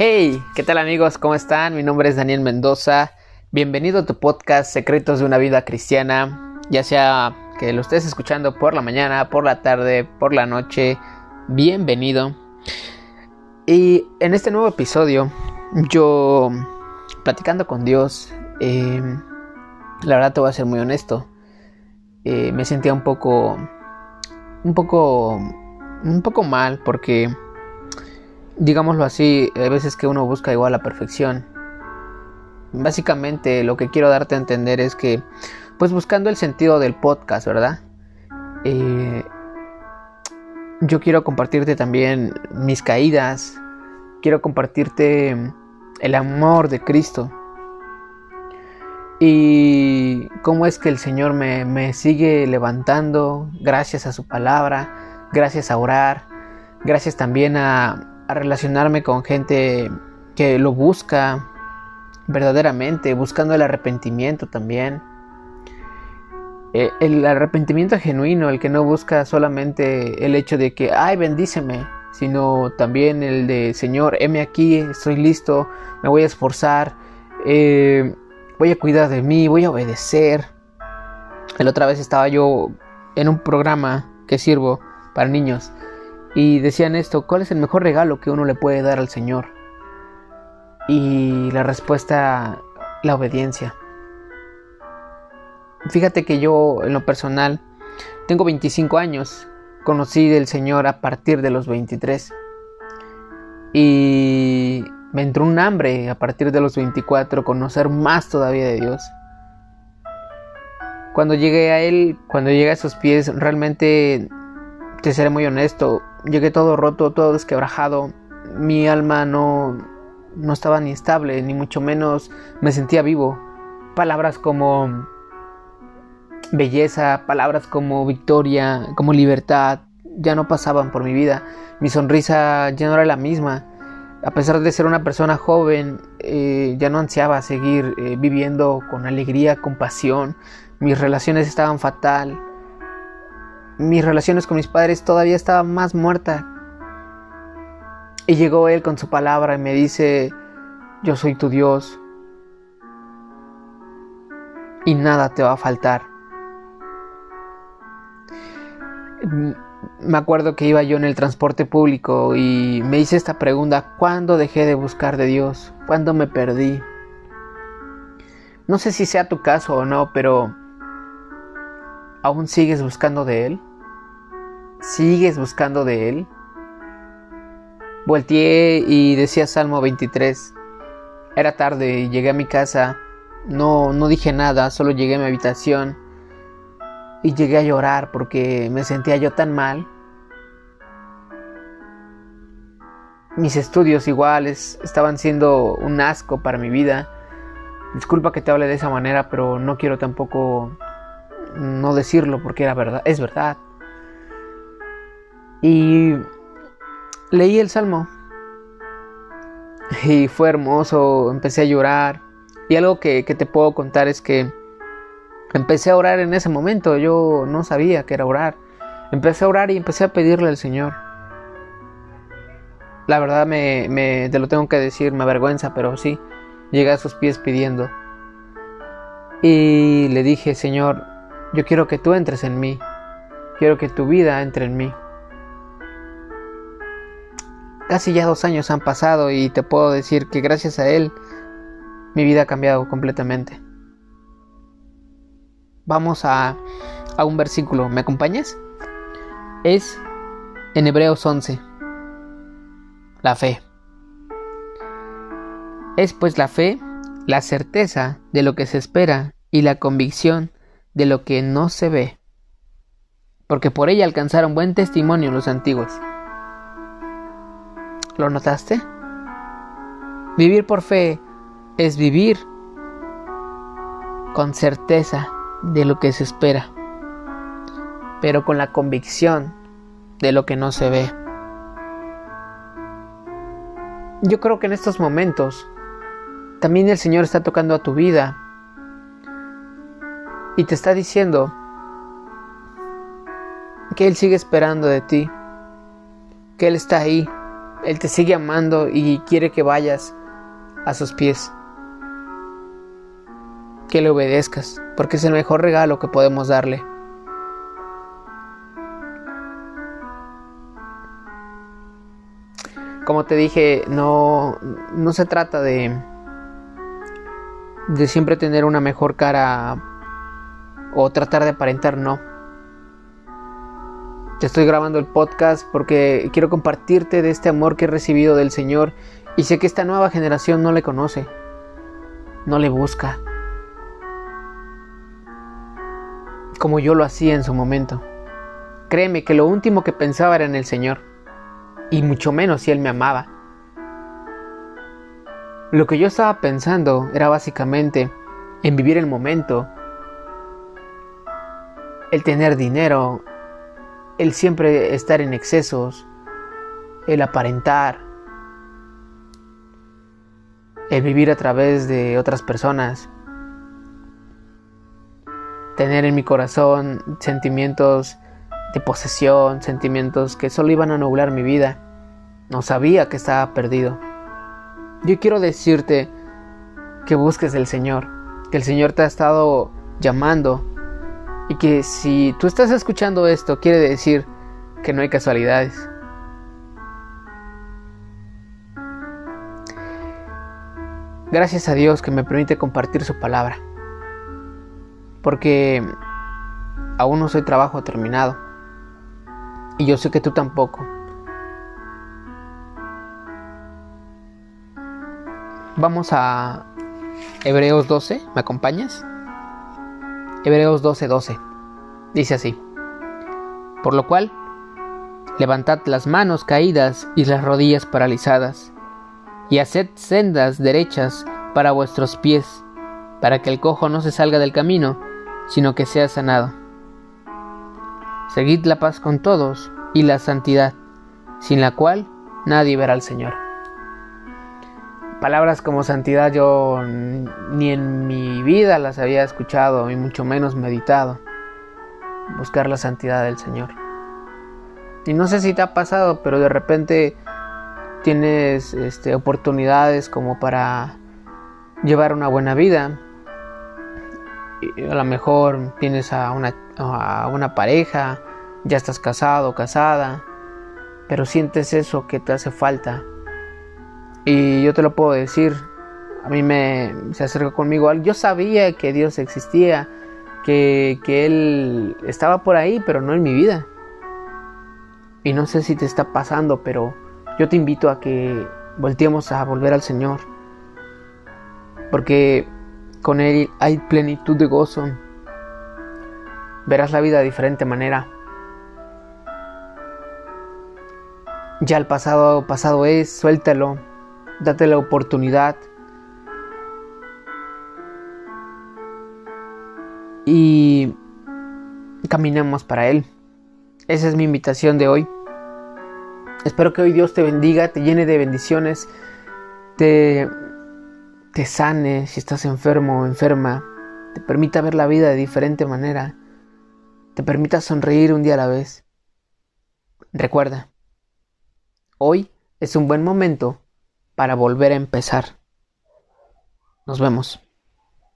Hey, ¿qué tal amigos? ¿Cómo están? Mi nombre es Daniel Mendoza. Bienvenido a tu podcast Secretos de una vida cristiana. Ya sea que lo estés escuchando por la mañana, por la tarde, por la noche, bienvenido. Y en este nuevo episodio, yo platicando con Dios, eh, la verdad te voy a ser muy honesto, eh, me sentía un poco, un poco, un poco mal porque digámoslo así, hay veces que uno busca igual la perfección. Básicamente lo que quiero darte a entender es que, pues buscando el sentido del podcast, ¿verdad? Eh, yo quiero compartirte también mis caídas, quiero compartirte el amor de Cristo y cómo es que el Señor me, me sigue levantando gracias a su palabra, gracias a orar, gracias también a, a relacionarme con gente que lo busca verdaderamente, buscando el arrepentimiento también. Eh, el arrepentimiento genuino, el que no busca solamente el hecho de que, ay, bendíceme, sino también el de, Señor, heme aquí, estoy listo, me voy a esforzar, eh, voy a cuidar de mí, voy a obedecer. La otra vez estaba yo en un programa que sirvo para niños y decían esto, ¿cuál es el mejor regalo que uno le puede dar al Señor? Y la respuesta, la obediencia. Fíjate que yo en lo personal tengo 25 años, conocí del Señor a partir de los 23 y me entró un hambre a partir de los 24 conocer más todavía de Dios. Cuando llegué a Él, cuando llegué a sus pies, realmente, te seré muy honesto, Llegué todo roto, todo desquebrajado. Mi alma no, no estaba ni estable, ni mucho menos me sentía vivo. Palabras como belleza, palabras como victoria, como libertad, ya no pasaban por mi vida. Mi sonrisa ya no era la misma. A pesar de ser una persona joven, eh, ya no ansiaba seguir eh, viviendo con alegría, con pasión. Mis relaciones estaban fatal mis relaciones con mis padres todavía estaban más muerta. Y llegó Él con su palabra y me dice, yo soy tu Dios y nada te va a faltar. Me acuerdo que iba yo en el transporte público y me hice esta pregunta, ¿cuándo dejé de buscar de Dios? ¿Cuándo me perdí? No sé si sea tu caso o no, pero ¿aún sigues buscando de Él? ¿Sigues buscando de Él? Volteé y decía Salmo 23. Era tarde y llegué a mi casa. No, no dije nada, solo llegué a mi habitación y llegué a llorar porque me sentía yo tan mal. Mis estudios iguales estaban siendo un asco para mi vida. Disculpa que te hable de esa manera, pero no quiero tampoco no decirlo porque era verdad, es verdad. Y leí el salmo. Y fue hermoso, empecé a llorar. Y algo que, te puedo contar es que empecé a orar en ese momento. Yo no sabía que era orar. Empecé a orar y empecé a pedirle al Señor. La verdad me te lo tengo que decir, me avergüenza, pero sí, llegué a sus pies pidiendo. Y le dije, Señor, yo quiero que tú entres en mí. Quiero que tu vida entre en mí. Casi ya dos años han pasado y te puedo decir que gracias a él mi vida ha cambiado completamente. Vamos a, a un versículo, ¿me acompañas? Es en Hebreos 11, la fe. Es pues la fe la certeza de lo que se espera y la convicción de lo que no se ve, porque por ella alcanzaron buen testimonio los antiguos. ¿Lo notaste? Vivir por fe es vivir con certeza de lo que se espera, pero con la convicción de lo que no se ve. Yo creo que en estos momentos también el Señor está tocando a tu vida y te está diciendo que Él sigue esperando de ti, que Él está ahí Él te sigue amando y quiere que vayas a sus pies. Que le obedezcas, porque es el mejor regalo que podemos darle. Como te dije, no, no se trata de, de siempre tener una mejor cara o tratar de aparentar, no. Te estoy grabando el podcast porque quiero compartirte de este amor que he recibido del Señor y sé que esta nueva generación no le conoce, no le busca, como yo lo hacía en su momento. Créeme que lo último que pensaba era en el Señor, y mucho menos si Él me amaba. Lo que yo estaba pensando era básicamente en vivir el momento, el tener dinero, el siempre estar en excesos, el aparentar, el vivir a través de otras personas, tener en mi corazón sentimientos de posesión, sentimientos que solo iban a nublar mi vida. No sabía que estaba perdido. Yo quiero decirte que busques el Señor, que el Señor te ha estado llamando y que si tú estás escuchando esto, quiere decir que no hay casualidades. Gracias a Dios que me permite compartir su palabra. Porque aún no soy trabajo terminado. Y yo sé que tú tampoco. Vamos a Hebreos 12, ¿me acompañas? Hebreos 12:12. Dice así. Por lo cual, levantad las manos caídas y las rodillas paralizadas, y haced sendas derechas para vuestros pies, para que el cojo no se salga del camino, sino que sea sanado. Seguid la paz con todos y la santidad, sin la cual nadie verá al Señor. Palabras como santidad yo ni en mi vida las había escuchado y mucho menos meditado. Buscar la santidad del Señor. Y no sé si te ha pasado, pero de repente tienes este, oportunidades como para llevar una buena vida. A lo mejor tienes a una, a una pareja, ya estás casado casada, pero sientes eso que te hace falta y yo te lo puedo decir, a mí me se acercó conmigo, yo sabía que Dios existía, que, que Él estaba por ahí, pero no en mi vida. Y no sé si te está pasando, pero yo te invito a que volteemos a volver al Señor. Porque con Él hay plenitud de gozo. Verás la vida de diferente manera. Ya el pasado pasado es, suéltalo date la oportunidad y caminemos para Él. Esa es mi invitación de hoy. Espero que hoy Dios te bendiga, te llene de bendiciones, te, te sane si estás enfermo o enferma, te permita ver la vida de diferente manera, te permita sonreír un día a la vez. Recuerda, hoy es un buen momento para volver a empezar. Nos vemos.